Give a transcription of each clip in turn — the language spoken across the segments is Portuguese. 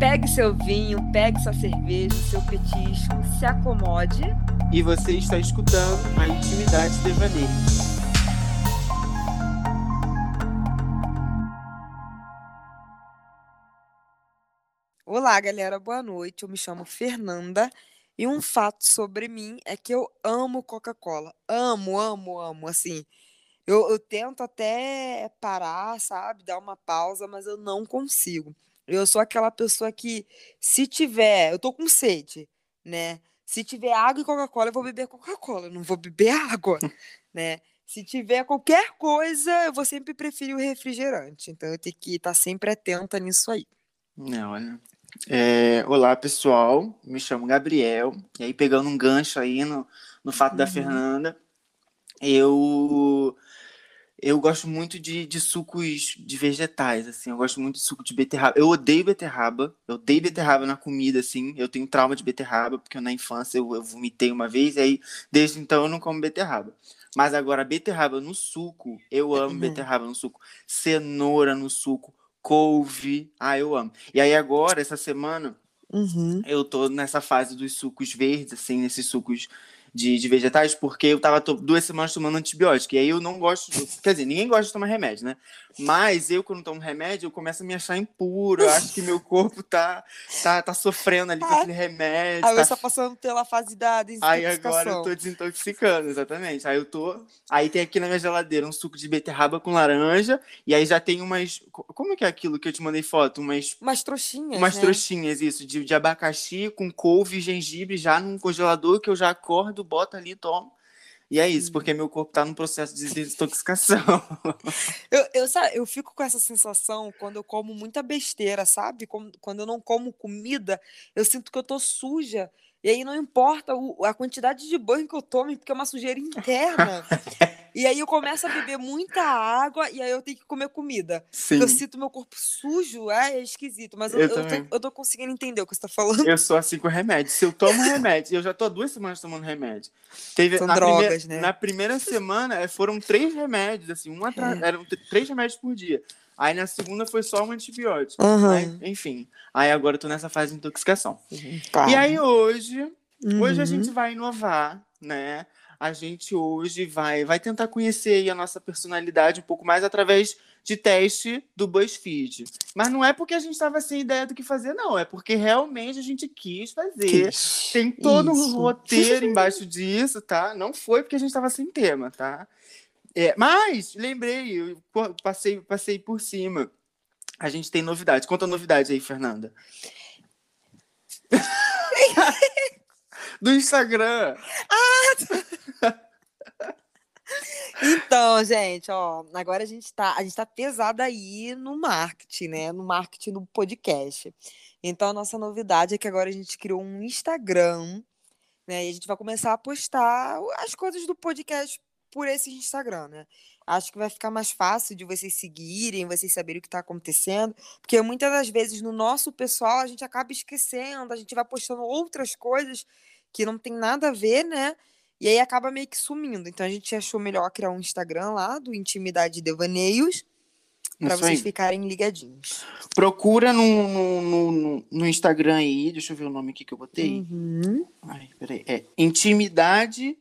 Pegue seu vinho, pegue sua cerveja, seu petisco, se acomode. E você está escutando a Intimidade Devaneio. Olá, galera, boa noite. Eu me chamo Fernanda e um fato sobre mim é que eu amo Coca-Cola. Amo, amo, amo. Assim, eu, eu tento até parar, sabe, dar uma pausa, mas eu não consigo. Eu sou aquela pessoa que, se tiver, eu tô com sede, né? Se tiver água e Coca-Cola, eu vou beber Coca-Cola, não vou beber água, né? Se tiver qualquer coisa, eu vou sempre preferir o refrigerante. Então eu tenho que estar sempre atenta nisso aí. Não, olha. É, olá, pessoal. Me chamo Gabriel. E aí, pegando um gancho aí no, no fato da Uhum. Fernanda, eu eu gosto muito de, de sucos de vegetais, assim. Eu gosto muito de suco de beterraba. Eu odeio beterraba. Eu odeio beterraba na comida, assim. Eu tenho trauma de beterraba, porque na infância eu, eu vomitei uma vez, e aí, desde então, eu não como beterraba. Mas agora, beterraba no suco, eu amo Uhum. beterraba no suco. Cenoura no suco, couve. Ah, eu amo. E aí, agora, essa semana, Uhum. eu tô nessa fase dos sucos verdes, assim, nesses sucos de, de vegetais, porque eu tava duas semanas tomando antibiótico. E aí eu não gosto. de- Quer dizer, ninguém gosta de tomar remédio, né? Mas eu, quando tomo remédio, eu começo a me achar impuro. Eu acho que meu corpo tá, tá, tá sofrendo ali com Ah, aquele remédio. Aí tá você tá passando pela fase da Aí agora eu desintoxicação. tô desintoxicando, exatamente. Aí eu tô. Aí tem aqui na minha geladeira um suco de beterraba com laranja. E aí já tem umas. co- Como que é aquilo que eu te mandei foto? Umas. Umas trouxinhas, Umas né? trouxinhas, isso, de, de abacaxi com couve e gengibre já num congelador que eu já acordo, boto ali e tomo. E é isso, porque meu corpo tá num processo de desintoxicação. Eu, eu, sa- eu fico com essa sensação quando eu como muita besteira, sabe? Quando eu não como comida, eu sinto que eu tô suja. E aí não importa o- a quantidade de banho que eu tome, porque é uma sujeira interna. E aí eu começo a beber muita água e aí eu tenho que comer comida. Sim. Eu sinto meu corpo sujo, é, é esquisito. Mas eu, Eu eu, tô, eu tô conseguindo entender o que você tá falando. Eu sou assim com remédio. Se eu tomo remédio, eu já tô há duas semanas tomando remédio. Teve, São na, drogas, primeira, né? na primeira semana eh, foram três remédios, assim, um atrás, É. eram três remédios por dia. Aí na segunda foi só um antibiótico. Aham. Aí, enfim. Aí agora eu tô nessa fase de intoxicação. Tá. E aí hoje, hoje a Uhum. gente vai inovar, né? A gente hoje vai, vai tentar conhecer aí a nossa personalidade um pouco mais através de teste do BuzzFeed. Mas não é porque a gente estava sem ideia do que fazer, não. É porque realmente a gente quis fazer. Quis. Tem todo um Isso. roteiro embaixo disso, tá? Não foi porque a gente estava sem tema, tá? É, mas, lembrei, eu passei, passei por cima. A gente tem novidade. Conta a novidade aí, Fernanda. Do Instagram. Então, gente, ó, agora a gente tá, a gente tá pesado aí no marketing, né? No marketing do podcast. Então, a nossa novidade é que agora a gente criou um Instagram, né? E a gente vai começar a postar as coisas do podcast por esse Instagram, né? Acho que vai ficar mais fácil de vocês seguirem, vocês saberem o que tá acontecendo, porque muitas das vezes no nosso pessoal a gente acaba esquecendo, a gente vai postando outras coisas que não tem nada a ver, né? E aí acaba meio que sumindo. Então a gente achou melhor criar um Instagram lá do Intimidade Devaneios para vocês ficarem ligadinhos. Procura no, no, no, no- Instagram aí. Deixa eu ver o nome aqui que eu botei. Uhum. Ai, peraí. É Intimidade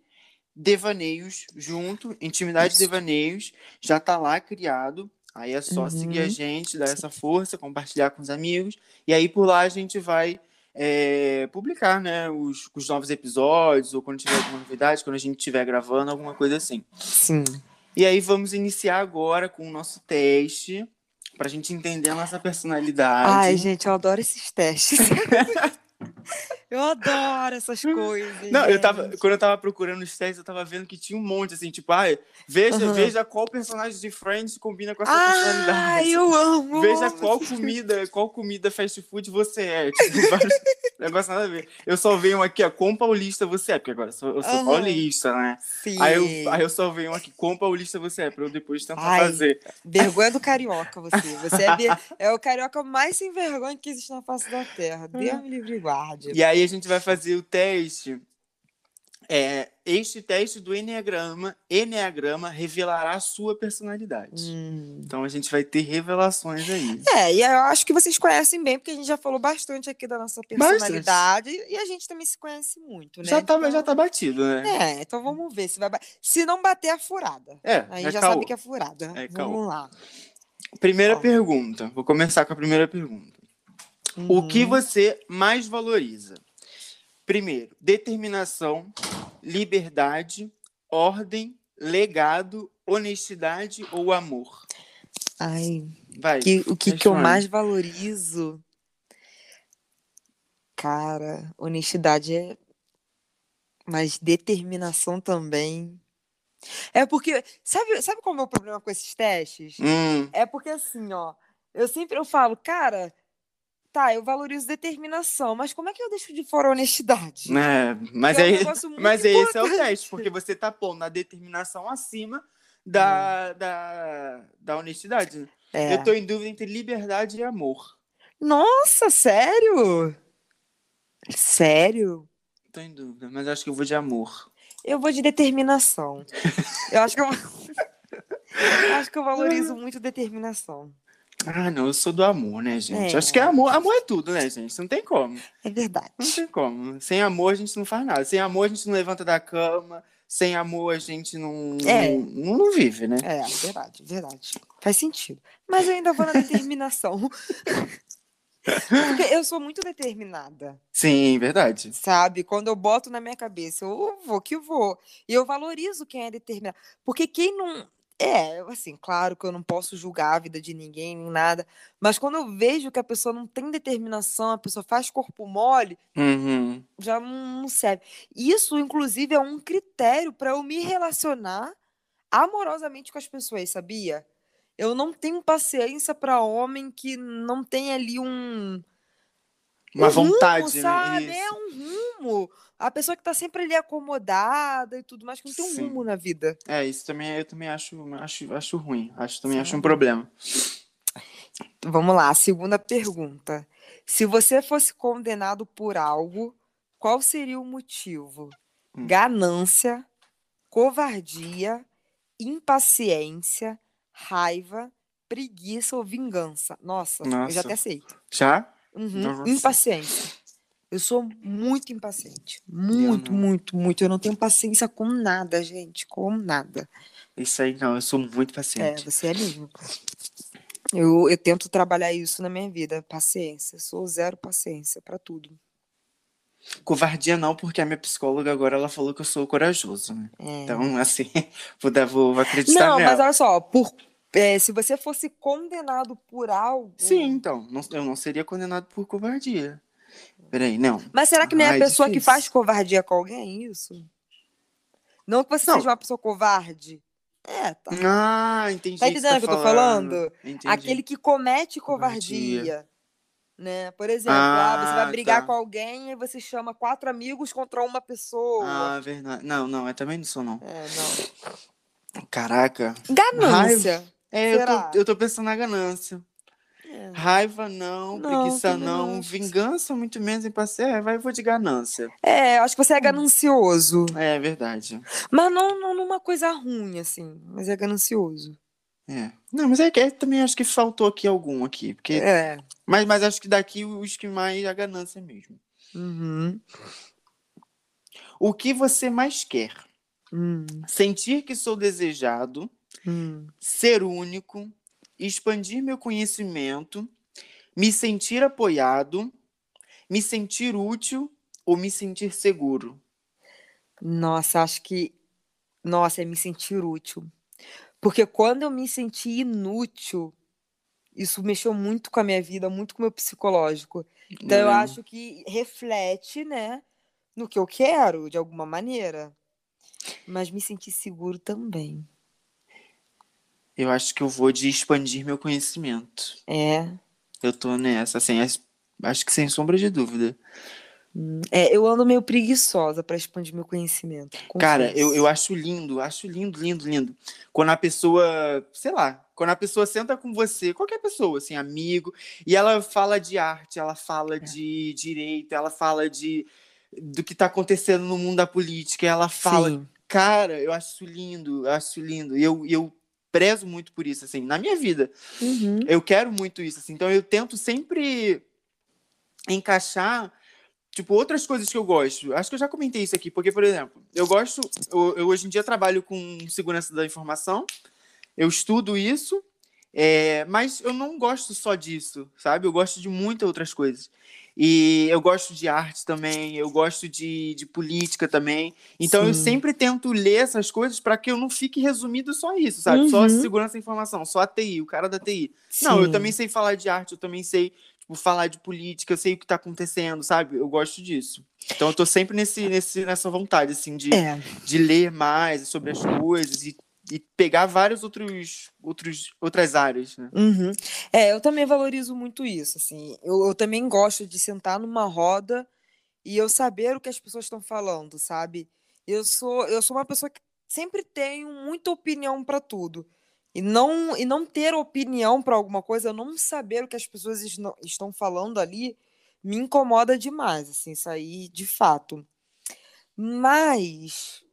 Devaneios, junto. Intimidade Isso. Devaneios. Já tá lá criado. Aí é só seguir a Uhum. gente, dar essa força, compartilhar com os amigos. E aí por lá a gente vai é, publicar, né? Os, os novos episódios, ou quando tiver alguma novidade, quando a gente estiver gravando, alguma coisa assim. Sim. E aí vamos iniciar agora com o nosso teste. Pra gente entender a nossa personalidade. Ai, gente, eu adoro esses testes. eu adoro essas coisas. Não, eu tava, gente. quando eu tava procurando os testes, eu tava vendo que tinha um monte, assim, tipo, ai, veja, Aham. veja qual personagem de Friends combina com a sua Ai, personalidade. eu amo. Veja qual comida, qual comida fast food você é. Tipo, vários negócios nada a ver. Eu só venho aqui, ó, quão paulista você é, porque agora eu sou, eu sou Aham. paulista, né? Sim. Aí eu, aí eu só venho aqui, quão paulista você é, pra eu depois tentar Ai. fazer. Vergonha do carioca, você. Você é, é o carioca mais sem vergonha que existe na face da terra. Deus me livre guarde. E aí a gente vai fazer o teste É, este teste do Enneagrama, Enneagrama revelará a sua personalidade. Hum. Então a gente vai ter revelações aí. É, e eu acho que vocês conhecem bem, porque a gente já falou bastante aqui da nossa personalidade e a gente também se conhece muito, né? Já tá, então... já tá batido, né? É, então vamos ver se vai. Se não bater a furada. É, Aí é já caô. sabe que é furada. É caô. vamos lá. Primeira Ó. pergunta. Vou começar com a primeira pergunta. O que Uhum. você mais valoriza? Primeiro, determinação, liberdade, ordem, legado, honestidade ou amor? Ai, Vai. que- o que, que eu mais valorizo? Cara, honestidade é. Mas determinação também. É porque. Sabe, sabe qual é o meu problema com esses testes? Hum, É porque assim, ó. Eu sempre eu falo, cara, tá, eu valorizo determinação, mas como é que eu deixo de fora a honestidade? é, mas Que é um muito mas esse é o teste, porque você tá pondo a determinação acima da, da, da honestidade. né? É. Eu tô em dúvida entre liberdade e amor. Nossa, sério? Sério? Tô em dúvida, mas acho que eu vou de amor. Eu vou de determinação. Eu acho que eu acho que eu valorizo muito determinação. Ah, não, eu sou do amor, né, gente? É. Acho que amor, amor é tudo, né, gente? Não tem como. É verdade. Não tem como. Sem amor a gente não faz nada. Sem amor a gente não levanta da cama. Sem amor a gente não, É. não, não vive, né? É, verdade, verdade. Faz sentido. Mas eu ainda vou na determinação. Porque eu sou muito determinada. Sim, verdade. Sabe? Quando eu boto na minha cabeça, eu vou que vou. E eu valorizo quem é determinado. Porque quem não. É, assim, claro que eu não posso julgar a vida de ninguém, nem nada. Mas quando eu vejo que a pessoa não tem determinação, a pessoa faz corpo mole, Uhum. já não, serve. Isso, inclusive, é um critério para eu me relacionar amorosamente com as pessoas, sabia? Eu não tenho paciência para homem que não tem ali um Uma um rumo, vontade, né? sabe? É Isso. um rumo. A pessoa que tá sempre ali acomodada e tudo mais, que não tem um Sim. rumo na vida. É, isso também eu também acho, acho, acho ruim. Acho também acho um problema. Vamos lá, segunda pergunta. Se você fosse condenado por algo, qual seria o motivo? Hum. Ganância, covardia, impaciência, raiva, preguiça ou vingança? Nossa, eu já Nossa. até sei. Já? Uhum, Nossa. Impaciência. Eu sou muito impaciente. Muito, não. muito, muito. Eu não tenho paciência com nada, gente. Com nada. Isso aí não, eu sou muito É, paciente. você é mesmo. Eu, eu tento trabalhar isso na minha vida. Paciência. Eu sou zero paciência pra tudo. Covardia não, porque a minha psicóloga agora ela falou que eu sou corajoso, né? É. Então, assim, vou, dar, vou, vou acreditar não, nela. mas olha só. Por, é, se você fosse condenado por algo. Sim, então. não- eu não seria condenado por covardia. Peraí, não. Mas será que não é Ai, a pessoa que faz covardia com alguém? Isso? Não que você Não. seja uma pessoa covarde. É, tá. Ah, entendi. Tá o que você entendendo o que eu tô falando? Entendi. Aquele que comete Covardia. covardia. Né? Por exemplo, ah, você vai Ah, brigar tá. com alguém e você chama quatro amigos contra uma pessoa. Ah, verdade. Não, não, eu também não sou, não. É, não. Caraca. Ganância. É, eu tô, eu tô pensando na ganância. É. Raiva não, Não, preguiça não, não. vingança muito menos impaciência. É, vai, eu vou de ganância. É, acho que você é ganancioso. É verdade. Mas não, não numa coisa ruim, assim. Mas é ganancioso. É. Não, mas é que é, também acho que faltou aqui algum aqui. Porque, É. mas, mas acho que daqui os que mais a ganância mesmo. Uhum. O que você mais quer? Hum, Sentir que sou desejado, hum. ser único, expandir meu conhecimento, me sentir apoiado, me sentir útil ou me sentir seguro. Nossa, acho que. Nossa, é me sentir útil. Porque quando eu me senti inútil, isso mexeu muito com a minha vida, muito com o meu psicológico. Então, eu É. acho que reflete, né, no que eu quero, de alguma maneira. Mas me sentir seguro também. Eu acho que eu vou de expandir meu conhecimento. É. Eu tô nessa, assim, as- acho que sem sombra de dúvida. Hum, é, eu ando meio preguiçosa para expandir meu conhecimento. Cara, eu, confesso. eu acho lindo, acho lindo, lindo, lindo. Quando a pessoa, sei lá, quando a pessoa senta com você, qualquer pessoa, assim, amigo, e ela fala de arte, ela fala É. de direito, ela fala de do que tá acontecendo no mundo da política. Ela fala, Sim. cara, eu acho lindo, eu acho lindo. E eu, eu prezo muito por isso, assim, na minha vida. Uhum. Eu quero muito isso, assim. Então eu tento sempre encaixar, tipo, outras coisas que eu gosto. Acho que eu já comentei isso aqui, porque, por exemplo, eu gosto, eu, eu hoje em dia trabalho com segurança da informação, eu estudo isso, é, mas eu não gosto só disso, sabe? Eu gosto de muitas outras coisas. E eu gosto de arte também, eu gosto de, de política também. Então eu Sim. sempre tento ler essas coisas para que eu não fique resumido só isso, sabe? Só Uhum. segurança da informação, só a TI, o cara da TI. Não, eu Sim. também sei falar de arte, eu também sei tipo, falar de política, eu sei o que tá acontecendo, sabe? Eu gosto disso. Então eu tô sempre nesse, nesse, nessa vontade, assim, de, É. de ler mais sobre as coisas e, e pegar vários outros, outros outras áreas, né? Uhum. É, eu também valorizo muito isso, assim. Eu, eu também gosto de sentar numa roda e eu saber o que as pessoas estão falando, sabe? Eu sou, eu sou uma pessoa que sempre tenho muita opinião para tudo. E não, e não ter opinião para alguma coisa, eu não saber o que as pessoas estão falando ali, me incomoda demais, assim, isso aí de fato. Mas,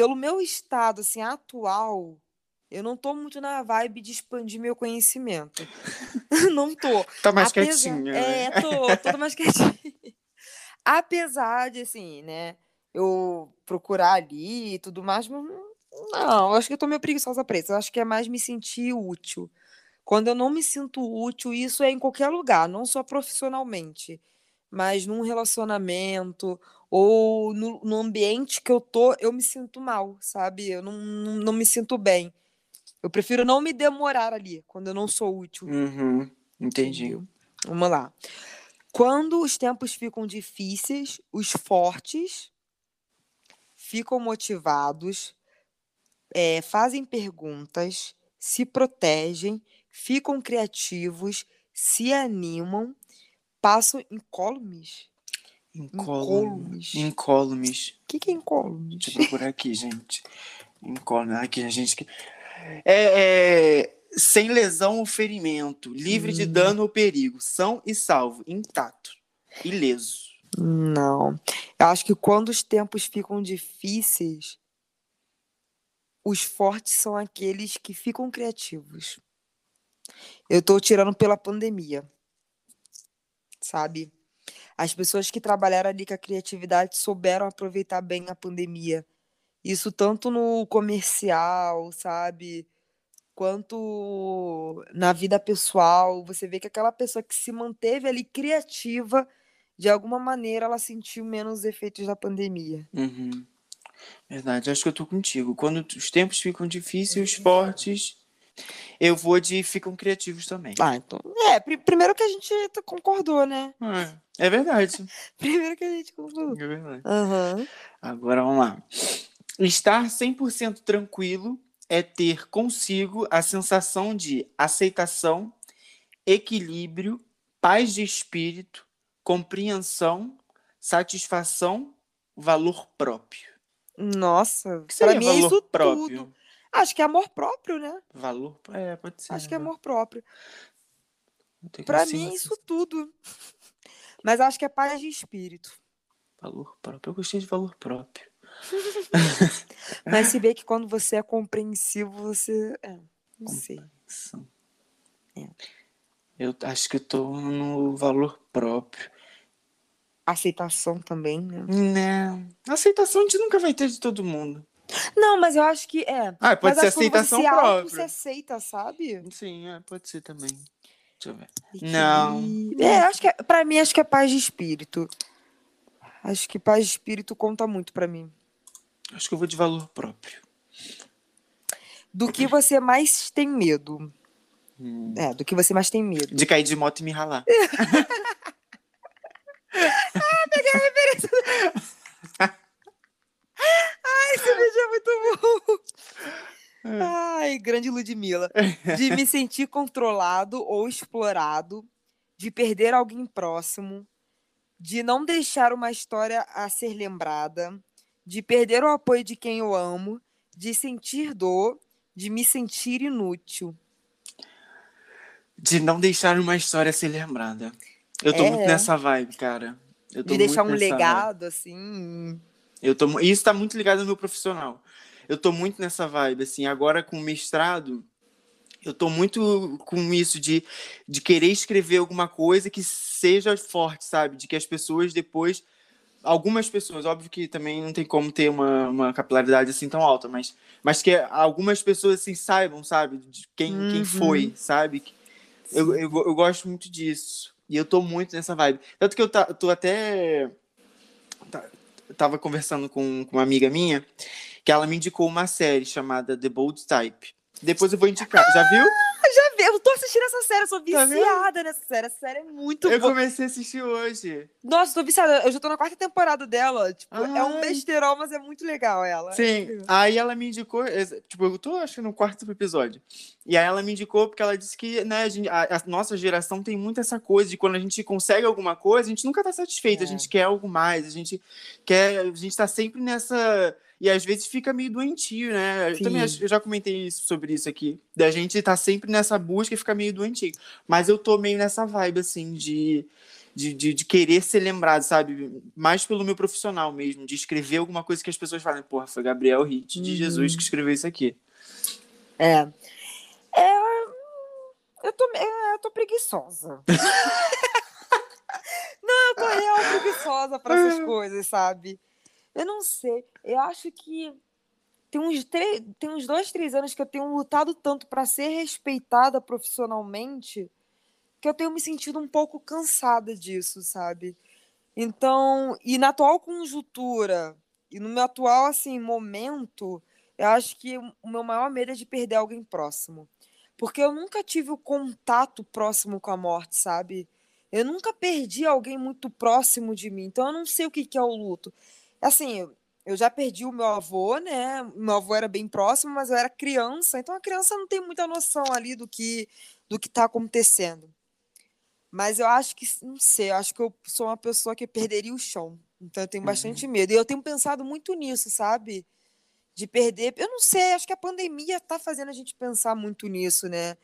pelo meu estado, assim, atual, eu não tô muito na vibe de expandir meu conhecimento. Não tô. Tá mais Apesar- quietinha, né? É, tô, tô mais quietinha. Apesar de, assim, né, eu procurar ali e tudo mais, mas não, acho que eu tô meio preguiçosa pra isso. Eu acho que é mais me sentir útil. Quando eu não me sinto útil, isso é em qualquer lugar, não só profissionalmente, mas num relacionamento ou no, no ambiente que eu tô, eu me sinto mal, sabe? Eu não, não, não me sinto bem. Eu prefiro não me demorar ali, quando eu não sou útil. Uhum, entendi. Vamos lá. Quando os tempos ficam difíceis, os fortes ficam motivados, eh, fazem perguntas, se protegem, ficam criativos, se animam, passam incólumes. Incólumes. Incólumes. O que, que é incólumes? Deixa eu procurar aqui, gente. Incólumes. Aqui, a gente. que- É, é, sem lesão ou ferimento, livre de Hum. dano ou perigo, são e salvo, intacto, ileso. Não. Eu acho que quando os tempos ficam difíceis, os fortes são aqueles que ficam criativos. Eu tô tirando pela pandemia. Sabe? As pessoas que trabalharam ali com a criatividade souberam aproveitar bem a pandemia. Isso tanto no comercial, sabe? Quanto na vida pessoal. Você vê que aquela pessoa que se manteve ali criativa, de alguma maneira ela sentiu menos efeitos da pandemia. Uhum. Verdade, acho que eu tô contigo. Quando os tempos ficam difíceis, os fortes, eu vou de ficam criativos também. Ah, então. É, pri- primeiro que a gente concordou, né? É, é verdade. Primeiro que a gente concordou. É verdade. Aham. Agora vamos lá. Estar 100% tranquilo é ter consigo a sensação de aceitação, equilíbrio, paz de espírito, compreensão, satisfação, valor próprio. Nossa, O que seria mim é isso próprio? tudo. Acho que é amor próprio, né? Valor? É, pode ser. Acho que é né? amor próprio. Assim, mim é isso tudo. Mas acho que é paz de espírito. Valor próprio. Eu gostei de valor próprio. Mas se bem que quando você é compreensivo, você. É, não sei. É. Eu acho que eu tô no valor próprio. Aceitação também, né? Não. Aceitação a gente nunca vai ter de todo mundo. Não, mas eu acho que é. Ah, pode mas ser aceitação você auto, própria. se aceita, sabe? Sim, é, pode ser também. Deixa eu ver. Não. É, acho que é, pra mim, acho que é paz de espírito. Acho que paz de espírito conta muito pra mim. Acho que eu vou de valor próprio. Do que você mais tem medo? Hum. É, do que você mais tem medo. De cair de moto e me ralar. Esse vídeo é muito bom. Ai, grande Ludmilla. De me sentir controlado ou explorado, de perder alguém próximo, de não deixar uma história a ser lembrada, de perder o apoio de quem eu amo, de sentir dor, de me sentir inútil. De não deixar uma história ser lembrada. Eu tô É. muito nessa vibe, cara. De deixar um legado, assim. Eu tô, isso tá muito ligado no meu profissional. Eu tô muito nessa vibe, assim, agora com o mestrado, eu tô muito com isso de, de querer escrever alguma coisa que seja forte, sabe? De que as pessoas depois. Algumas pessoas, óbvio que também não tem como ter uma, uma capilaridade assim tão alta, mas, mas que algumas pessoas assim saibam, sabe? De quem, quem Uhum. foi, sabe? Eu, eu, eu gosto muito disso. E eu tô muito nessa vibe. Tanto que eu tá, tô até. tá- tava conversando com, com uma amiga minha que ela me indicou uma série chamada The Bold Type. Depois eu vou indicar. Já viu? Já vi, eu tô assistindo essa série, eu sou Tá viciada nessa série. Essa série é muito Eu boa. comecei a assistir hoje. Nossa, tô viciada. Eu já tô na quarta temporada dela. Tipo, é um Ai. besterol, mas é muito legal ela. Sim. Aí ela me indicou. Tipo, eu tô acho que no quarto episódio. E aí ela me indicou porque ela disse que né, a, gente- a- a nossa geração tem muito essa coisa de quando a gente consegue alguma coisa, a gente nunca tá satisfeito, É. a gente quer algo mais, a gente quer. A gente tá sempre nessa. E às vezes fica meio doentio, né? Eu, também, eu já comentei isso, sobre isso aqui. Da gente tá sempre nessa busca e fica meio doentio. Mas eu tô meio nessa vibe, assim, de, de, de, de querer ser lembrado, sabe? Mais pelo meu profissional mesmo, de escrever alguma coisa que as pessoas falem, porra, foi Gabriel Hit de Uhum. Jesus que escreveu isso aqui. É. É. Eu tô, é, eu tô preguiçosa. não, eu tô real preguiçosa pra essas coisas, sabe? Eu não sei. Eu acho que tem uns, tem uns dois, três anos que eu tenho lutado tanto pra ser respeitada profissionalmente que eu tenho me sentido um pouco cansada disso, sabe? Então, e na atual conjuntura e no meu atual assim momento, eu acho que o meu maior medo é de perder alguém próximo. Porque eu nunca tive o contato próximo com a morte, sabe? Eu nunca perdi alguém muito próximo de mim, então eu não sei o que que é o luto. Assim, eu- eu já perdi o meu avô, né? Meu avô era bem próximo, mas eu era criança, então a criança não tem muita noção ali do que do que está acontecendo. Mas eu acho que, não sei, eu acho que eu sou uma pessoa que perderia o chão. Então eu tenho bastante medo. E eu tenho pensado muito nisso, sabe? De perder. Eu não sei, acho que a pandemia está fazendo a gente pensar muito nisso, né?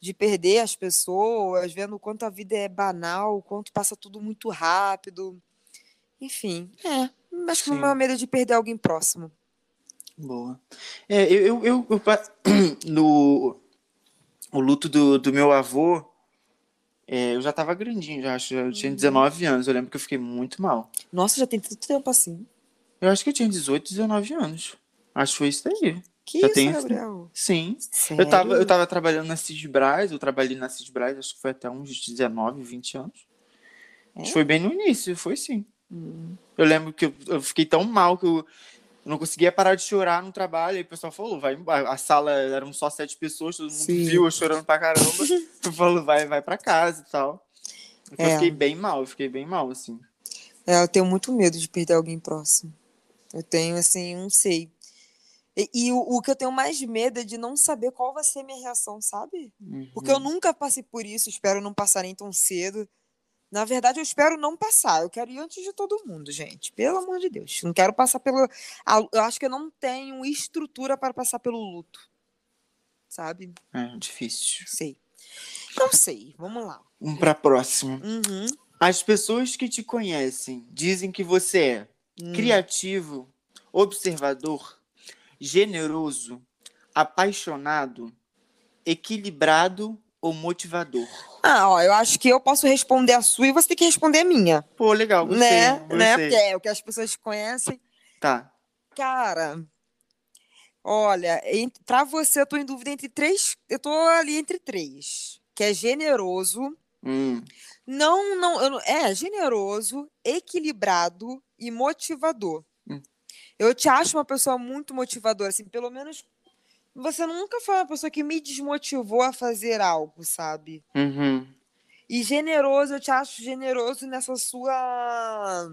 De perder as pessoas, vendo o quanto a vida é banal, o quanto passa tudo muito rápido. Enfim, é. O Sim. meu medo é de perder alguém próximo. Boa. É, eu, eu, eu, eu no o luto do, do meu avô, é, eu já tava grandinho, já acho, eu tinha 19 anos, eu lembro que eu fiquei muito mal. Nossa, já tem tanto tempo assim. Eu acho que eu tinha 18, 19 anos. Acho que foi isso daí. Que Já isso, tem- Gabriel? Sim. Sério? Eu tava, eu tava trabalhando na Cisbras, eu trabalhei na Cisbras, acho que foi até uns 19, 20 anos. Acho que foi bem no início, foi sim. Hum. Eu lembro que eu, eu fiquei tão mal que eu não conseguia parar de chorar no trabalho. Aí o pessoal falou, vai. A sala eram só sete pessoas, todo mundo Sim. viu eu chorando pra caramba. Eu falou, vai, vai pra casa e tal. Então, É. Eu fiquei bem mal, eu fiquei bem mal, assim. É, eu tenho muito medo de perder alguém próximo. Eu tenho, assim, não sei. E, e o, o que eu tenho mais medo é de não saber qual vai ser a minha reação, sabe? Porque eu nunca passei por isso, espero não passar nem tão cedo. Na verdade, eu espero não passar. Eu quero ir antes de todo mundo, gente. Pelo amor de Deus. Não quero passar pelo. Eu acho que eu não tenho estrutura para passar pelo luto. Sabe? É difícil. Sei. Não sei. Vamos lá. Vamos pra próxima. Uhum. As pessoas que te conhecem dizem que você é Hum. criativo, observador, generoso, apaixonado, equilibrado ou motivador. Ah, ó, eu acho que eu posso responder a sua e você tem que responder a minha. Pô, legal, gostei. né? gostei. né? Porque é o que as pessoas conhecem. Tá. Cara, olha, pra você eu tô em dúvida entre três. Eu tô ali entre três. Que é generoso. Hum, Não, não, eu é generoso, equilibrado e motivador. Hum. Eu te acho uma pessoa muito motivadora, assim, pelo menos você nunca foi uma pessoa que me desmotivou a fazer algo, sabe? uhum. E generoso, eu te acho generoso nessa sua.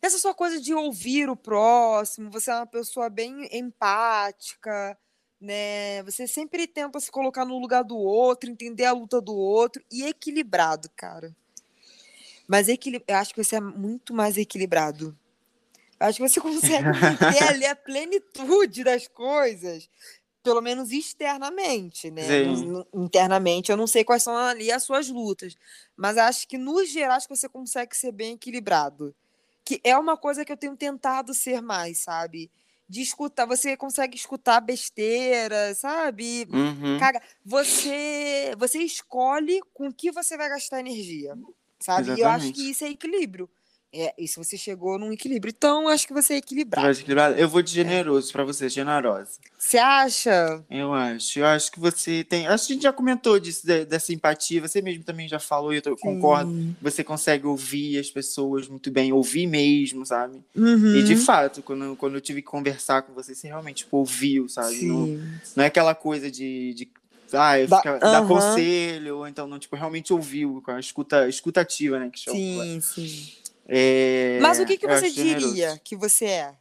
Nessa sua coisa de ouvir o próximo. Você é uma pessoa bem empática, né? Você sempre tenta se colocar no lugar do outro, entender a luta do outro e equilibrado, cara. Mas equili... eu acho que você é muito mais equilibrado. Acho que você consegue ter ali a plenitude das coisas pelo menos externamente, né? Sim. Internamente, eu não sei quais são ali as suas lutas, mas acho que no geral acho que você consegue ser bem equilibrado. Que é uma coisa que eu tenho tentado ser mais, sabe? De escutar, você consegue escutar besteira, sabe? Uhum. Cara, você você escolhe com que você vai gastar energia, sabe? E eu acho que isso é equilíbrio. É, isso você chegou num equilíbrio. Então, eu acho que você é equilibrado. Vai equilibrado? Eu vou de generoso pra você, generosa. Você acha? Eu acho. Eu acho que você tem. Acho que a gente já comentou disso, de- dessa empatia. Você mesmo também já falou, e eu concordo. Sim. Você consegue ouvir as pessoas muito bem, ouvir mesmo, sabe? Uhum. E de fato, quando, quando eu tive que conversar com você, você realmente tipo, ouviu, sabe? Não, não é aquela coisa de. de ah, eu Da- dar conselho, ou então não, tipo, realmente ouviu, com a escuta, escutativa, né? Que. Sim, sim. É, Mas o que, que eu você acho generoso. diria que você é?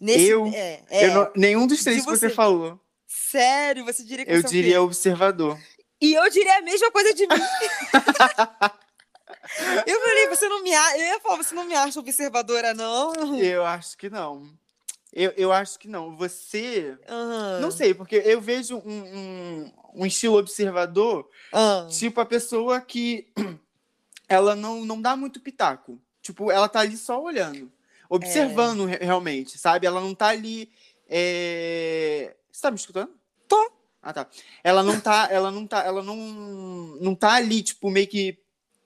Nesse, Eu? É, é. Eu não- nenhum dos três que você você. falou. Sério, você diria que Eu você é diria observador. E eu diria a mesma coisa de mim. eu falei, você não me acha. Eu ia falar, você não me acha observadora, não? Eu acho que não. Eu, eu acho que não. Você. Aham. Não sei, porque eu vejo um, um, um estilo observador, Ah, tipo a pessoa que ela não, não dá muito pitaco. Tipo, ela tá ali só olhando. Observando re- realmente, sabe? Ela não tá ali. é, Você tá me escutando? Tô. Ah, tá. Ela não tá, ela não tá, ela não, não tá ali, tipo, meio que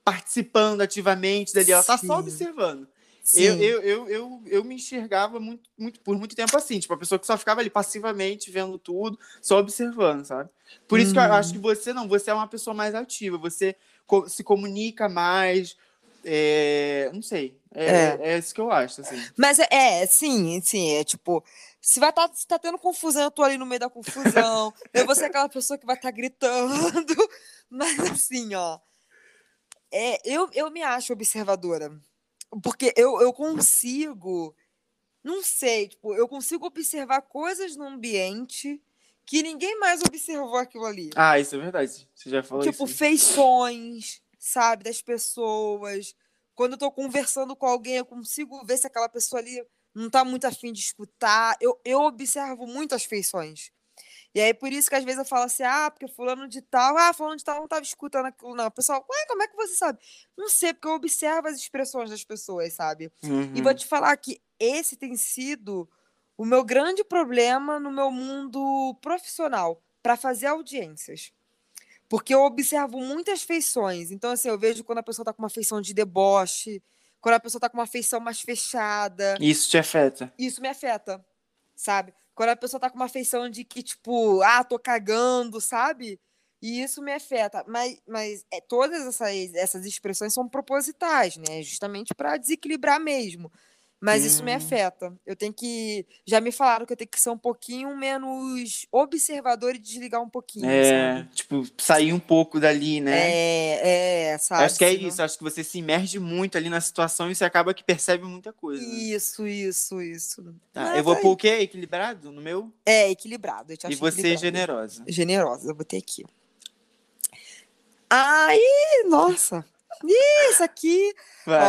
participando ativamente dali. Ela tá Sim. só observando. Eu, eu, eu, eu, eu me enxergava muito, muito, por muito tempo assim, tipo, a pessoa que só ficava ali passivamente vendo tudo, só observando, sabe? Por isso que eu Uhum. acho que você não, você é uma pessoa mais ativa, você co- se comunica mais, é, não sei, é, É. é. isso que eu acho, assim. Mas é, é, sim, sim, é tipo, se vai tá, se tá tendo confusão, eu tô ali no meio da confusão. eu vou ser aquela pessoa que vai estar gritando. Mas assim, ó, é, eu, eu me acho observadora. Porque eu, eu consigo, não sei, tipo, eu consigo observar coisas no ambiente que ninguém mais observou aquilo ali. Ah, isso é verdade, você já falou Tipo, isso. feições, sabe, das pessoas. Quando eu tô conversando com alguém, eu consigo ver se aquela pessoa ali não tá muito afim de escutar. Eu, eu observo muito as feições. E aí, por isso que às vezes eu falo assim, ah, porque fulano de tal, ah, fulano de tal não tava escutando aquilo, não. O pessoal, ué, como é que você sabe? Não sei, porque eu observo as expressões das pessoas, sabe? E Uhum. vou te falar que esse tem sido o meu grande problema no meu mundo profissional para fazer audiências. Porque eu observo muitas feições. Então, assim, eu vejo quando a pessoa tá com uma feição de deboche, quando a pessoa tá com uma feição mais fechada. Isso te afeta. Isso me afeta, sabe? Quando a pessoa tá com uma feição de que, tipo, ah, tô cagando, sabe? E isso me afeta. Mas, mas é, todas essas, essas expressões são propositais, né? Justamente para desequilibrar mesmo. Mas isso me Hum. afeta. Eu tenho que. Já me falaram que eu tenho que ser um pouquinho menos observador e desligar um pouquinho, É, sabe? tipo, sair um pouco dali, né? É, é, sabe? acho que é Senão- isso, acho que você se imerge muito ali na situação e você acaba que percebe muita coisa. né? Isso, isso, isso. Tá, eu vou aí- pô o quê? Equilibrado no meu? É, equilibrado. Eu te E você equilibrado. generosa. generosa. Eu botei aqui. Ai, nossa. Isso aqui.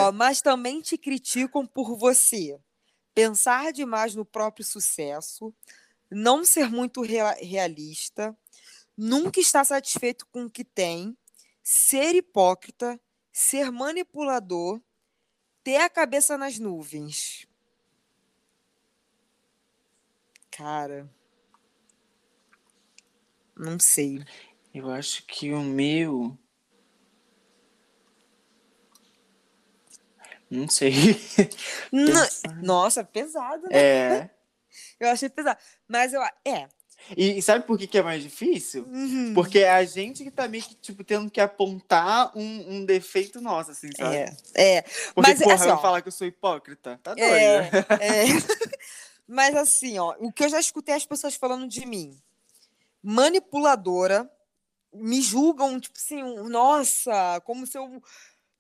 Ó, mas também te criticam por você pensar demais no próprio sucesso, não ser muito rea- realista, nunca estar satisfeito com o que tem, ser hipócrita, ser manipulador, ter a cabeça nas nuvens. Cara. Não sei. Eu acho que o meu. Não sei. Pensar. Nossa, pesado, né? É. Eu achei pesado. Mas eu. É. E, e sabe por que, que é mais difícil? Uhum. Porque é a gente que tá meio que, tipo, tendo que apontar um, um defeito nosso, assim, sabe? É. É. Porque, Mas, porra, assim, vou falar que eu sou hipócrita? Tá doido, É, né? é. Mas assim, ó, o que eu já escutei as pessoas falando de mim, manipuladora, me julgam, tipo assim, nossa, como se eu.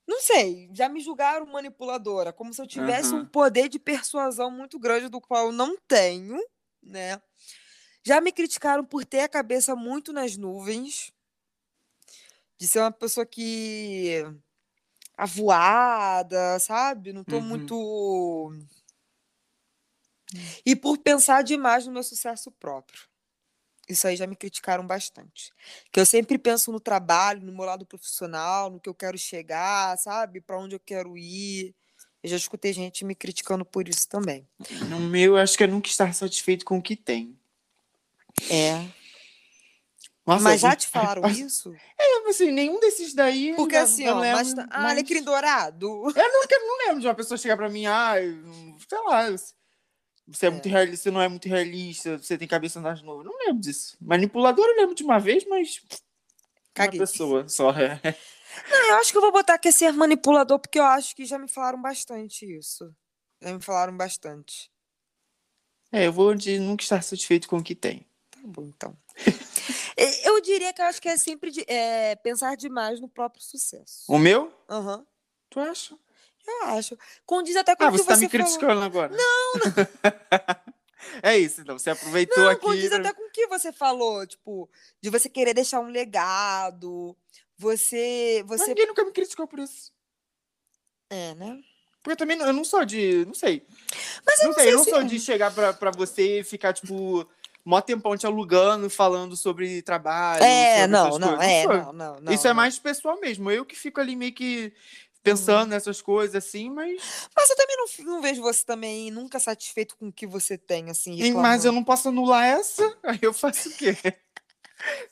Não sei, já me julgaram manipuladora, como se eu tivesse um Aham. poder de persuasão muito grande, do qual eu não tenho, né? Já me criticaram por ter a cabeça muito nas nuvens, de ser uma pessoa que. avoada, sabe? Não tô Uhum. muito. E por pensar demais no meu sucesso próprio. Isso aí já me criticaram bastante. Que eu sempre penso no trabalho, no meu lado profissional, no que eu quero chegar, sabe? Para onde eu quero ir. Eu já escutei gente me criticando por isso também. No meu, eu acho que é nunca estar satisfeito com o que tem. É. Nossa, mas já te falaram isso? É, assim, nenhum desses daí. eu Porque já- assim, eu ó, lembro, mas, tá- ah, mas- alecrim dourado. Eu não, eu não lembro de uma pessoa chegar pra mim, ah, eu- sei lá, você é, É. muito realista, você não é muito realista, você tem cabeça nas nuvens. Não lembro disso. Manipulador eu lembro de uma vez, mas Caguei. uma pessoa só. É. Não, eu acho que eu vou botar que é ser manipulador, porque eu acho que já me falaram bastante isso. Já me falaram bastante. É, eu vou de nunca estar satisfeito com o que tem. Tá bom, então. Eu diria que eu acho que é sempre de- é, pensar demais no próprio sucesso. O meu? Aham. Tu acha? Eu acho. Condiz até com Ah, o que você você tá me falou. criticando agora. Não, não. é isso, então. Você aproveitou Não, aqui. condiz pra- até com o que você falou, tipo, de você querer deixar um legado, você, Mas você, ninguém nunca me criticou por isso. é, né? Porque eu também não- eu não sou de. Não sei. Mas eu não não sei, sei eu não se- sou de chegar pra, pra você e ficar, tipo, mó tempão te alugando, falando sobre trabalho. É, sobre não, não, coisas. é, não, não, não. Isso é não. mais pessoal mesmo. Eu que fico ali meio que pensando nessas coisas assim, mas. Mas eu também não, não vejo você também nunca satisfeito com o que você tem, assim, Mas eu não posso anular essa, aí eu faço o quê?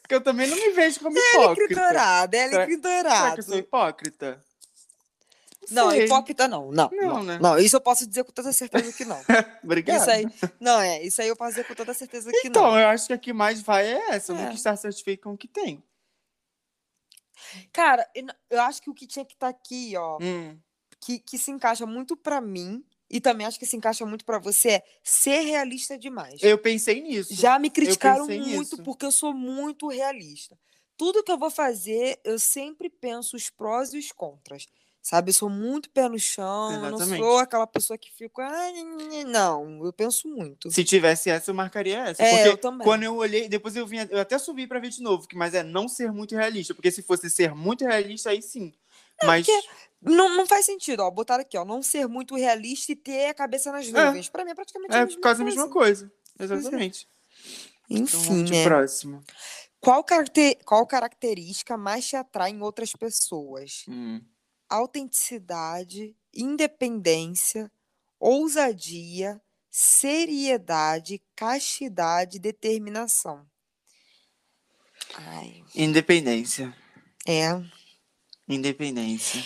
Porque eu também não me vejo como é hipócrita. ela é Será que eu sou hipócrita? Não, sei. hipócrita não, não. Não, Não, né? não, isso eu posso dizer com toda certeza que não. Obrigado. Isso aí, não, é, isso aí eu posso dizer com toda certeza que Então, não. eu acho que a que mais vai é essa, É. nunca estar satisfeito com o que tem. Cara, eu acho que o que tinha que estar aqui, ó, Hum. que, que se encaixa muito pra mim, e também acho que se encaixa muito pra você, é ser realista demais. Eu pensei nisso. Já me criticaram muito nisso. porque eu sou muito realista. Tudo que eu vou fazer, eu sempre penso os prós e os contras. Sabe, eu sou muito pé no chão, eu não Exatamente. sou aquela pessoa que fica. "Ah, nhe, nhe, nhe". Não, eu penso muito. Se tivesse essa, eu marcaria essa. É, porque eu também. quando eu olhei, depois eu vinha, eu até subi pra ver de novo, que mas é não ser muito realista, porque se fosse ser muito realista, aí sim. mas Não, não faz sentido, ó. Botar aqui, ó. Não ser muito realista e ter a cabeça nas nuvens. Pra mim é praticamente a é mesma quase a mesma coisa. é. Exatamente. Então Enfim, vamos de né? próximo. Qual, caracter... Qual característica mais te atrai em outras pessoas? Hum. Autenticidade, independência, ousadia, seriedade, castidade, determinação. Ai, Independência. é. Independência.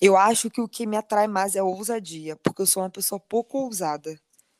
Eu acho que o que me atrai mais é a ousadia, porque eu sou uma pessoa pouco ousada.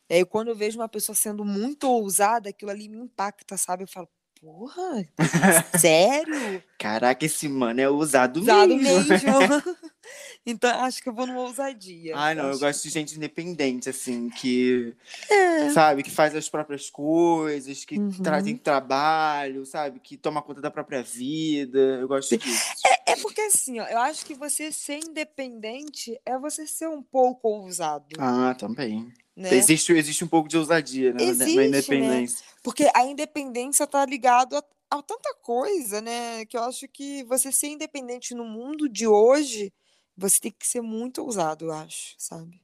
E aí, quando eu vejo uma pessoa sendo muito ousada, aquilo ali me impacta, sabe? Eu falo, porra, sério? Caraca, esse mano é ousado, Ousado mesmo. mesmo. então, acho que eu vou numa ousadia. Ai, não, eu acho gosto de gente independente, assim, que, É. sabe, que faz as próprias coisas, que Uhum. trazem trabalho, sabe, que toma conta da própria vida. Eu gosto disso. É porque assim, ó, eu acho que você ser independente é você ser um pouco ousado, Ah, também. Né? Existe, existe um pouco de ousadia né, na- Existe, na né? independência. Porque a independência tá ligado a, a tanta coisa, né? Que eu acho que você ser independente no mundo de hoje, você tem que ser muito ousado, eu acho, sabe?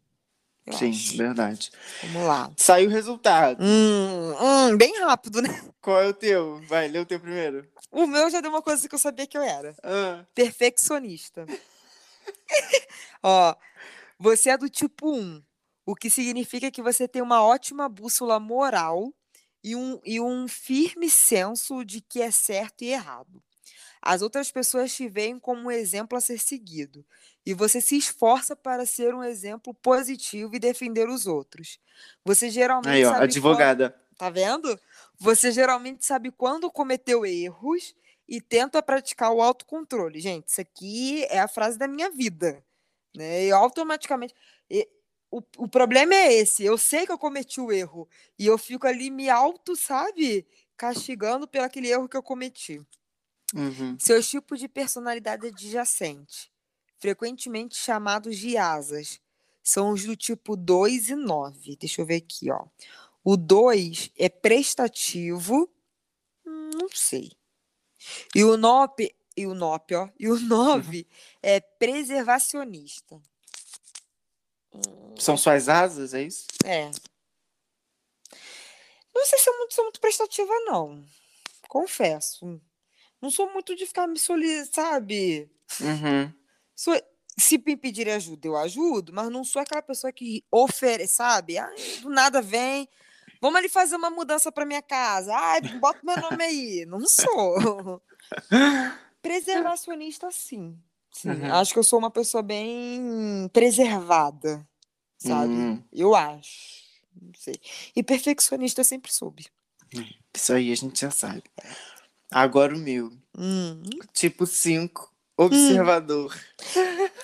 Eu Sim, acho. verdade. Vamos lá. Saiu o resultado. Hum, hum, bem rápido, né? Qual é o teu? Vai, lê o teu primeiro. O meu já deu uma coisa que eu sabia que eu era. Ah, Perfeccionista. Ó, você é do tipo 1, o que significa que você tem uma ótima bússola moral e um, e um firme senso de que é certo e errado. As outras pessoas te veem como um exemplo a ser seguido, e você se esforça para ser um exemplo positivo e defender os outros. Você geralmente aí, ó, advogada. Tá vendo? Você geralmente sabe quando cometeu erros e tenta praticar o autocontrole. Gente, isso aqui é a frase da minha vida. Né? E automaticamente. O, o problema é esse. Eu sei que eu cometi o erro. E eu fico ali me auto, sabe? Castigando pelo aquele erro que eu cometi. Uhum. Seus tipos de personalidade adjacente, frequentemente chamados de asas, são os do tipo 2 e 9. Deixa eu ver aqui, ó. O 2 é prestativo, não sei. E o 9, e o 9, ó, e o 9 é preservacionista. São suas asas, é isso? é. Não sei se eu muito, sou muito prestativa, não. Confesso. Não sou muito de ficar me solicitando, sabe? Uhum. Sou, se me pedirem ajuda, eu ajudo, mas não sou aquela pessoa que oferece, sabe? Ai, do nada vem. Vamos ali fazer uma mudança para minha casa. Ai, bota meu nome aí. Não sou. Preservacionista, sim. Sim. Uhum. Acho que eu sou uma pessoa bem preservada, sabe? Hum. Eu acho. Não sei. E perfeccionista eu sempre soube. Isso aí a gente já sabe. Agora o meu. Hum. Tipo 5, observador.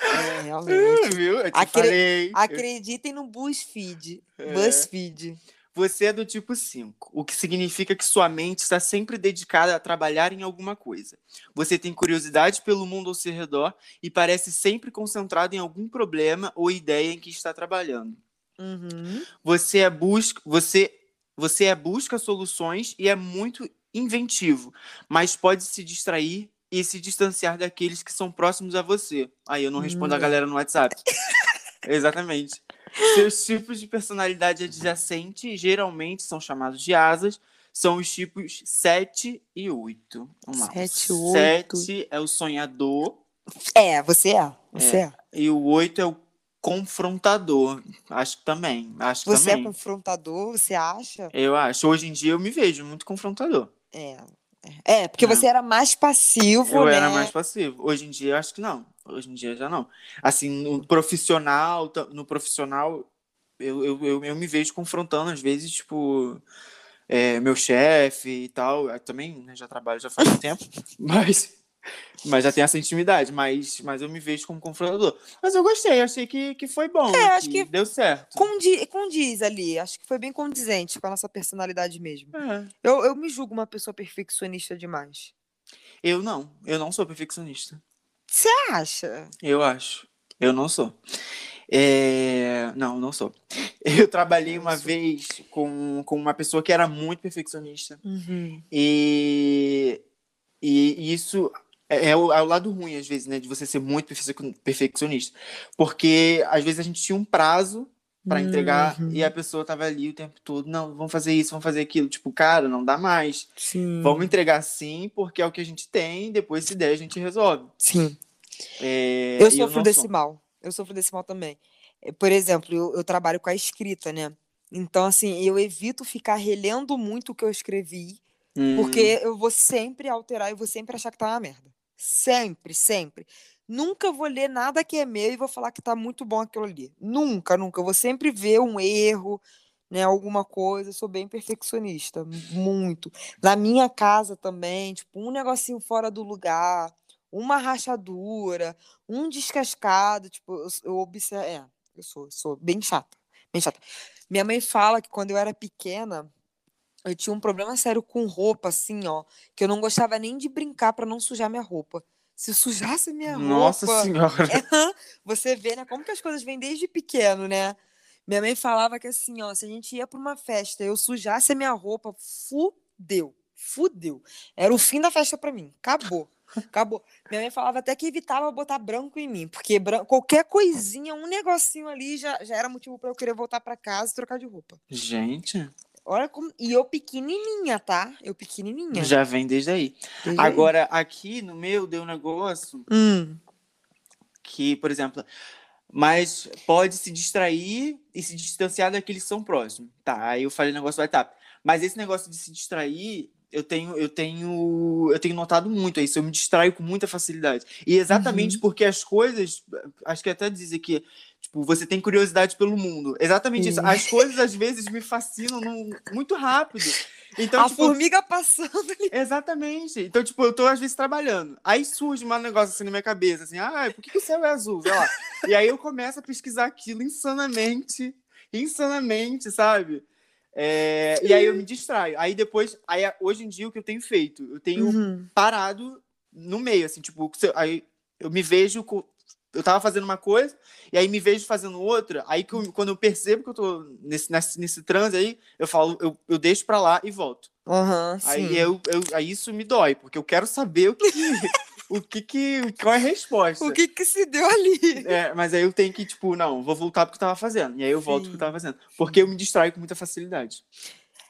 É, realmente. Viu? Eu te Acre- falei. Acreditem no BuzzFeed. É. BuzzFeed. Você é do tipo 5, o que significa que sua mente está sempre dedicada a trabalhar em alguma coisa. Você tem curiosidade pelo mundo ao seu redor e parece sempre concentrado em algum problema ou ideia em que está trabalhando. Uhum. Você é busca, você, você é busca soluções e é muito inventivo, mas pode se distrair e se distanciar daqueles que são próximos a você. Aí eu não respondo a Hum. galera no WhatsApp. Exatamente. Seus tipos de personalidade adjacente geralmente são chamados de asas. São os tipos 7 e 8. Vamos lá. Sete, oito. 7 é o sonhador É, você é. Você é. e o 8 é o confrontador. Acho que também. Acho que Você é também. confrontador, você acha? Eu acho. Hoje em dia eu me vejo muito confrontador. É. É, porque Não. você era mais passivo, Eu né? era mais passivo. Hoje em dia eu acho que não. Hoje em dia já não. Assim, no profissional, no profissional, eu, eu, eu, eu me vejo confrontando, às vezes, tipo, é, meu chefe e tal. Eu também né, já trabalho já faz um tempo, mas, mas já tem essa intimidade. Mas, mas eu me vejo como confrontador. Mas eu gostei, achei que, que foi bom. É, acho que- deu certo. Condi, condiz ali. Acho que foi bem condizente com a nossa personalidade mesmo. É. Eu, eu me julgo uma pessoa perfeccionista demais. Eu não. Eu não sou perfeccionista. Você acha? Eu acho. Eu não sou. É, Não, não sou. Eu trabalhei uma vez com, com uma pessoa que era muito perfeccionista. Uhum. E, e isso é, é o, é o lado ruim, às vezes, né? De você ser muito perfe- perfeccionista. Porque, às vezes, a gente tinha um prazo para entregar Uhum. e a pessoa tava ali o tempo todo. Não, vamos fazer isso, vamos fazer aquilo. Tipo, cara, não dá mais. Sim. Vamos entregar sim, porque é o que a gente tem. Depois, se der, a gente resolve. Sim. É, Eu sofro não desse sou. mal. Eu sofro desse mal também. Eh, Por exemplo, eu, eu trabalho com a escrita, né? Então, assim, eu evito ficar relendo muito o que eu escrevi, Hum. porque eu vou sempre alterar e vou sempre achar que tá uma merda. Sempre, sempre. Nunca vou ler nada que é meu e vou falar que tá muito bom aquilo ali. Nunca, nunca. Eu vou sempre ver um erro, né? Alguma coisa. Eu sou bem perfeccionista. Muito. Na minha casa também, tipo, um negocinho fora do lugar, uma rachadura, um descascado. Tipo, eu, eu observo. É, eu sou, sou bem chata. Bem chata. Minha mãe fala que quando eu era pequena, eu tinha um problema sério com roupa, assim, ó, que eu não gostava nem de brincar para não sujar minha roupa. Se sujasse minha Nossa roupa. senhora. É, você vê, né? Como que as coisas vêm desde pequeno, né? Minha mãe falava que assim, ó, se a gente ia para uma festa e eu sujasse a minha roupa, fudeu. Fudeu. Era o fim da festa para mim. Acabou. Acabou. Minha mãe falava até que evitava botar branco em mim, porque bran- qualquer coisinha, um negocinho ali já, já era motivo para eu querer voltar para casa e trocar de roupa. Gente, Olha como. E eu pequenininha, tá? Eu pequenininha. já vem desde aí. Desde aí. Agora, aqui no meu deu um negócio Hum. que, por exemplo, mas pode se distrair e se distanciar daqueles que são próximos. Tá, aí eu falei negócio do WhatsApp. Mas esse negócio de se distrair, eu tenho, eu tenho, eu tenho notado muito isso. Eu me distraio com muita facilidade. E exatamente Uhum. porque as coisas, acho que até diz aqui, tipo, você tem curiosidade pelo mundo. Exatamente isso. Sim. As coisas às vezes me fascinam num- muito rápido. Então, a tipo, formiga passando ali. Exatamente. Então, tipo, eu tô às vezes trabalhando. Aí surge um negócio assim na minha cabeça, assim, ah, por que, que o céu é azul? Sei lá. e aí eu começo a pesquisar aquilo insanamente, insanamente, sabe? É, e aí eu me distraio. Aí depois, aí hoje em dia o que eu tenho feito? Eu tenho Uhum. parado no meio, assim, tipo, aí eu me vejo. Eu tava fazendo uma coisa, e aí me vejo fazendo outra. Aí que eu- quando eu percebo que eu tô nesse, nesse, nesse transe aí, eu falo, eu, eu deixo pra lá e volto. Sim. Aí, eu, eu- aí isso me dói, porque eu quero saber o que, o que que. Qual é a resposta? O que que se deu ali? É, mas aí eu tenho que, tipo, não, vou voltar pro que eu tava fazendo. E aí eu volto pro que eu tava fazendo. Porque eu me distraio com muita facilidade.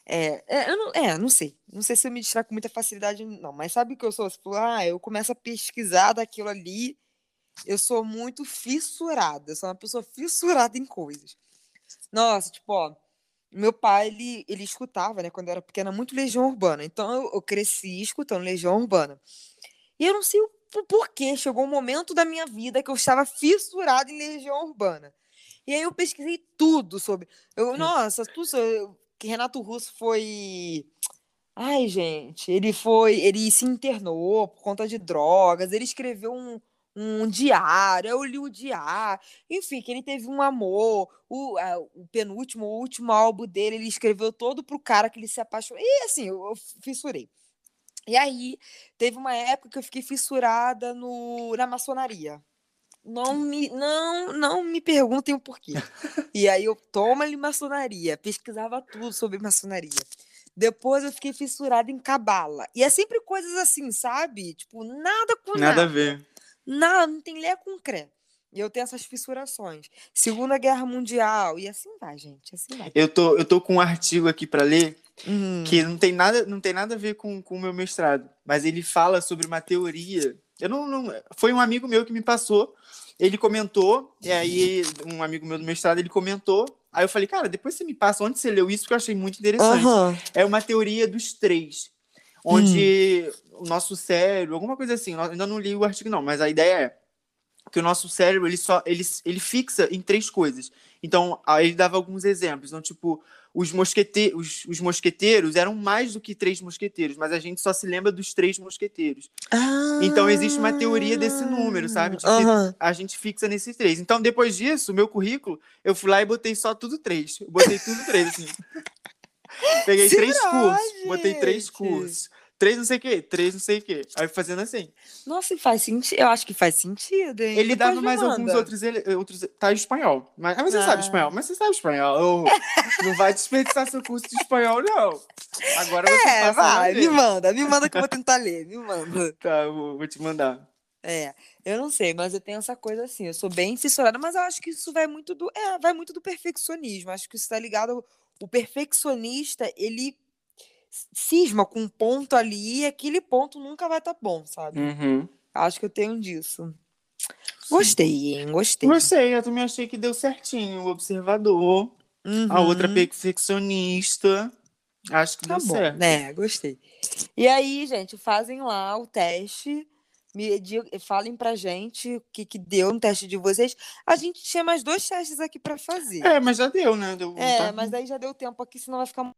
É, é, eu não, é, não sei. Não sei se eu me distraio com muita facilidade, não. Mas sabe o que eu sou? Tipo, ah, eu começo a pesquisar daquilo ali. Eu sou muito fissurada. Eu sou uma pessoa fissurada em coisas. Nossa, tipo, ó. Meu pai, ele, ele escutava, né, quando eu era pequena, muito Legião Urbana. Então eu, eu cresci escutando Legião Urbana. E eu não sei o porquê, chegou um momento da minha vida que eu estava fissurada em Legião Urbana. E aí eu pesquisei tudo sobre. Eu, nossa, tudo sobre, que Renato Russo foi. Ai, gente, ele foi. Ele se internou por conta de drogas, ele escreveu um, um diário, eu li o diário, enfim, que ele teve um amor, o, a, o penúltimo, o último álbum dele, ele escreveu todo pro cara que ele se apaixonou, e assim, eu, eu fissurei. E aí, teve uma época que eu fiquei fissurada no, na maçonaria. Não me, não, não me perguntem o porquê. e aí eu toma ali maçonaria, pesquisava tudo sobre maçonaria. Depois eu fiquei fissurada em cabala. E é sempre coisas assim, sabe? Tipo, nada com nada. Nada a ver. Nada, não tem lé com cré. E eu tenho essas fissurações. Segunda Guerra Mundial. E assim vai, gente. Assim vai. Eu tô, eu tô com um artigo aqui para ler Uhum. que não tem nada, não tem nada a ver com, com o meu mestrado, mas ele fala sobre uma teoria. Eu não, não, foi um amigo meu que me passou. Ele comentou, e aí um amigo meu do mestrado ele comentou. Aí eu falei, cara, depois você me passa onde você leu isso, que eu achei muito interessante. Aham. É uma teoria dos três, onde o nosso cérebro, alguma coisa assim, eu ainda não li o artigo não, mas a ideia é que o nosso cérebro ele só ele, ele fixa em três coisas. Então, aí ele dava alguns exemplos, então tipo os, mosquete os, os mosqueteiros eram mais do que três mosqueteiros, mas a gente só se lembra dos três mosqueteiros. Então existe uma teoria desse número, sabe? De que Aham. a gente fixa nesses três. Então, depois disso, o meu currículo, eu fui lá e botei só tudo três. Eu botei tudo três, assim. Peguei três cursos, botei três gente? cursos. Três não sei o quê, três não sei o quê. Aí fazendo assim. Nossa, faz sentido. Eu acho que faz sentido, hein? Ele Depois dava mais alguns manda. outros, ele- outros. Tá em espanhol. Mas, mas você Ah. sabe espanhol, mas você sabe espanhol. não vai desperdiçar seu curso de espanhol, não. Agora você É, passa vai, me manda, me manda que eu vou tentar ler, me manda. Tá, eu vou, vou te mandar. É, eu não sei, mas eu tenho essa coisa assim, eu sou bem fissurada, mas eu acho que isso vai muito do, é, vai muito do perfeccionismo. Acho que isso tá ligado, o perfeccionista, ele cisma com um ponto ali e aquele ponto nunca vai estar bom, sabe? Uhum. Acho que eu tenho disso. Gostei, hein? Gostei. Gostei, eu também achei que deu certinho. O observador, a outra Uhum. perfeccionista. Acho que Tá deu bom, certo. né? Gostei. E aí, gente, fazem lá o teste. Me falem pra gente o que, que deu no teste de vocês. A gente tinha mais dois testes aqui pra fazer. É, mas já deu, né? Deu, É, tá- mas aí já deu tempo aqui, senão vai ficar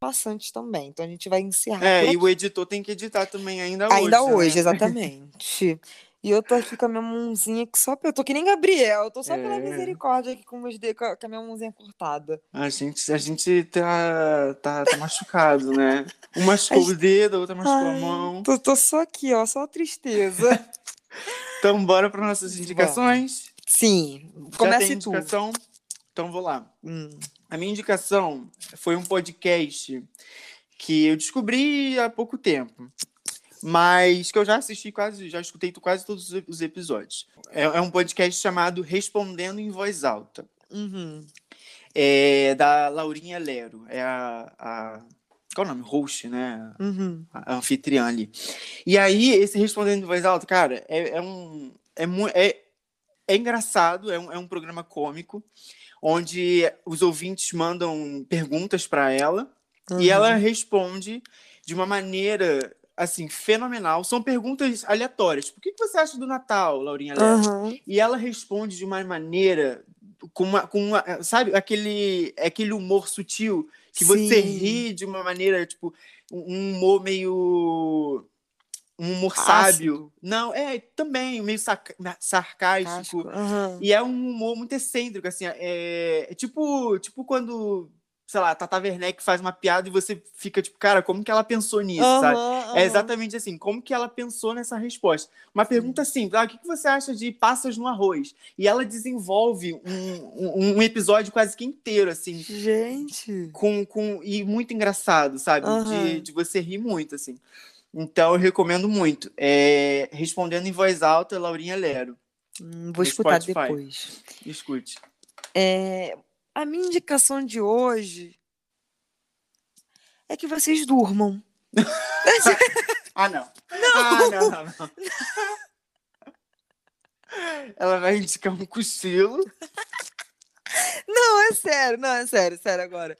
bastante também. Então a gente vai encerrar. É, e o editor tem que editar também ainda hoje. Ainda né? hoje, exatamente. E eu tô aqui com a minha mãozinha que só. Eu tô que nem Gabriel, eu tô só pela É. misericórdia aqui com, meus dedos, com a a minha mãozinha cortada. A gente, a gente tá, tá, tá machucado, né? Um machucou o dedo, a outra machucou a Ai, mão. Tô, tô só aqui, ó, só tristeza. Então, bora para nossas indicações. Sim, Já comece tem tu. Então, vou lá. Hum. A minha indicação foi um podcast que eu descobri há pouco tempo, mas que eu já assisti quase, já escutei quase todos os- os episódios. É, é um podcast chamado Respondendo em Voz Alta. Uhum. É da Laurinha Lero. É a, a qual é o nome? Host, né? Uhum. a anfitriã ali. E aí, esse Respondendo em Voz Alta, cara, é, é um. É, é, é engraçado, é um, é um programa cômico, onde os ouvintes mandam perguntas para ela e ela Uhum. responde de uma maneira, assim, fenomenal. São perguntas aleatórias. Tipo, o que você acha do Natal, Laurinha? Uhum. E ela responde de uma maneira com uma, com uma sabe, aquele aquele humor sutil que você Sim. ri de uma maneira tipo um humor meio um humor sábio. Não, é também meio sarcástico. Uhum. E é um humor muito excêntrico, assim. É, é tipo, tipo quando, sei lá, Tata Werneck faz uma piada e você fica tipo, cara, como que ela pensou nisso, sabe? Uhum, É uhum. exatamente assim, como que ela pensou nessa resposta? Uma pergunta simples, ah, o que você acha de passas no arroz? E ela desenvolve um, um, episódio quase que inteiro, assim, Gente. com, com, e muito engraçado, sabe? De, de você rir muito, assim. Então eu recomendo muito. É, respondendo em voz alta, Laurinha Lero. Hum, vou escutar Spotify. depois. Escute. É, a minha indicação de hoje é que vocês durmam. ah, não. Não. Ah, não, não, não. Ela vai indicar um cochilo. Não, é sério, não, é sério, sério agora.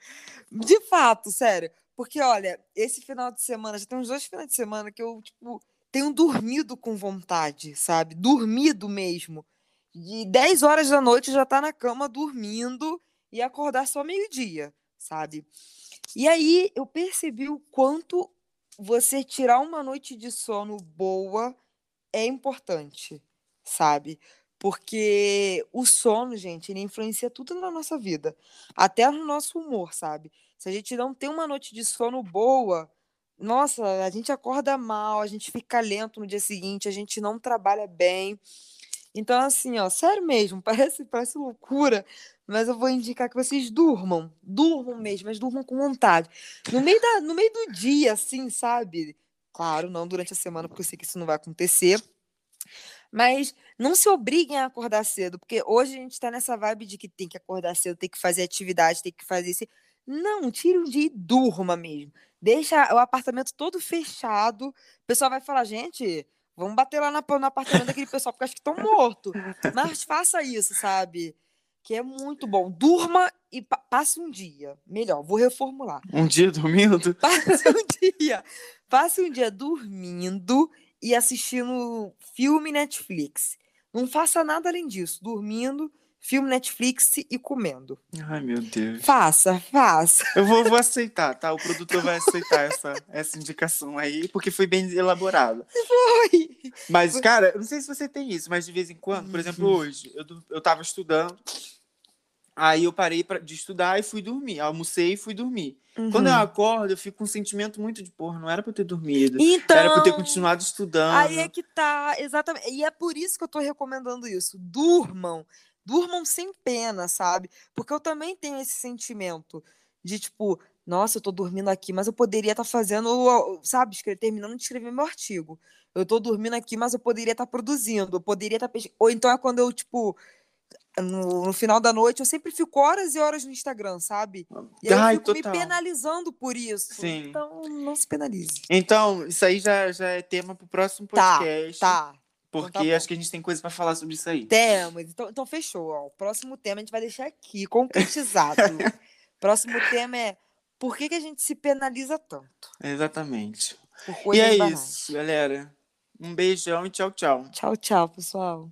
De fato, sério. Porque, olha, esse final de semana, já tem uns dois finais de semana que eu, tipo, tenho dormido com vontade, sabe? Dormido mesmo. De 10 horas da noite já tá na cama dormindo e acordar só meio-dia, sabe? E aí eu percebi o quanto você tirar uma noite de sono boa é importante, sabe? Porque o sono, gente, ele influencia tudo na nossa vida, até no nosso humor, sabe? Se a gente não tem uma noite de sono boa, nossa, a gente acorda mal, a gente fica lento no dia seguinte, a gente não trabalha bem. Então, assim, ó, sério mesmo, parece, parece loucura, mas eu vou indicar que vocês durmam, durmam mesmo, mas durmam com vontade. No meio, da, no meio do dia, assim, sabe? Claro, não durante a semana, porque eu sei que isso não vai acontecer. Mas não se obriguem a acordar cedo, porque hoje a gente está nessa vibe de que tem que acordar cedo, tem que fazer atividade, tem que fazer isso. Não, tire um dia e durma mesmo. Deixa o apartamento todo fechado. O pessoal vai falar, gente, vamos bater lá no apartamento daquele pessoal, porque acho que estão mortos. Mas faça isso, sabe? Que é muito bom. Durma e pa passe um dia. Melhor, vou reformular. Um dia dormindo? Passe um dia. Passe um dia dormindo e assistindo filme Netflix. Não faça nada além disso. Dormindo filme Netflix e comendo. Ai, meu Deus. Faça, faça. Eu vou, vou aceitar, tá? O produtor vai aceitar essa, essa indicação aí, porque foi bem elaborado. Foi. Mas, cara, eu não sei se você tem isso, mas de vez em quando, por exemplo, uhum. hoje, eu, eu tava estudando, aí eu parei pra, de estudar e fui dormir. Almocei e fui dormir. Uhum. Quando eu uhum. acordo, eu fico com um sentimento muito de, porra, não era pra eu ter dormido. Então, era pra eu ter continuado estudando. Aí é que tá, exatamente. E é por isso que eu tô recomendando isso. Durmam durmam sem pena, sabe? Porque eu também tenho esse sentimento de tipo, nossa, eu tô dormindo aqui, mas eu poderia estar tá fazendo, sabe, terminando de escrever meu artigo. Eu tô dormindo aqui, mas eu poderia estar tá produzindo, eu poderia estar tá ou então é quando eu tipo no, no, final da noite, eu sempre fico horas e horas no Instagram, sabe? E Ai, eu fico total. me penalizando por isso. Sim. Então, não se penalize. Então, isso aí já, já é tema pro próximo tá, podcast. Tá, tá. Porque então tá acho que a gente tem coisa para falar sobre isso aí. Temos. Então, então fechou. Ó. O próximo tema a gente vai deixar aqui, concretizado. próximo tema é por que, que a gente se penaliza tanto? Exatamente. e é banais. isso, galera. Um beijão e tchau, tchau. Tchau, tchau, pessoal.